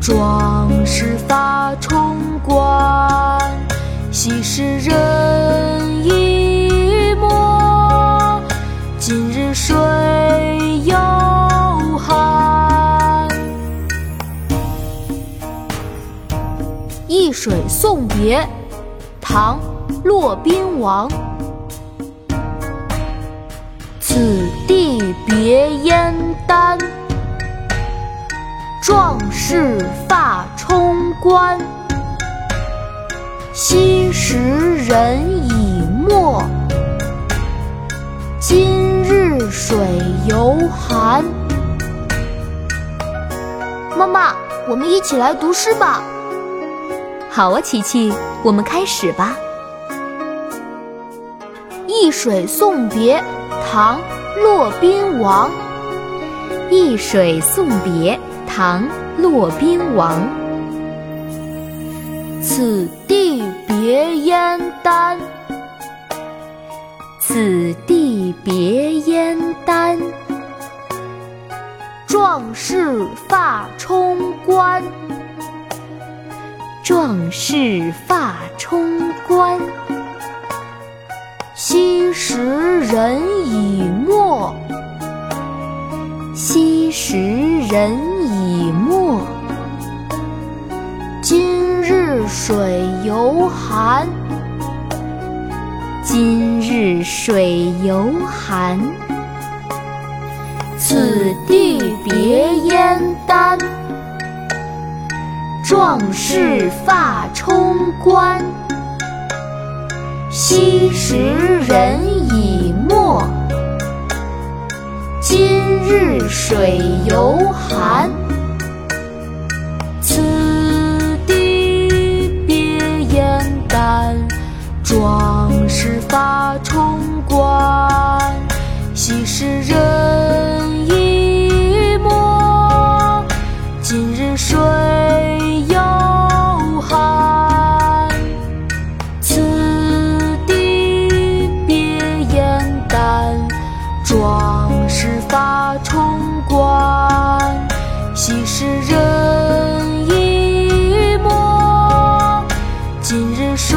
壮士发冲冠，昔时人已没，今日水犹寒。易水送别，唐骆宾王。此地。昔时人已没，今日水犹寒。妈妈，我们一起来读诗吧。好啊，琪琪，我们开始吧。《易水送别》唐·骆宾王。《易水送别》唐·骆宾王。此地别燕丹，此地别燕丹。壮士发冲冠，壮士发冲冠。昔时人已没，昔时人水犹寒，今日水犹寒。此地别燕丹，壮士发冲冠。昔时人已没，今日水犹寒。水犹寒。此地别燕丹，壮士发冲冠。昔时人已没，今日水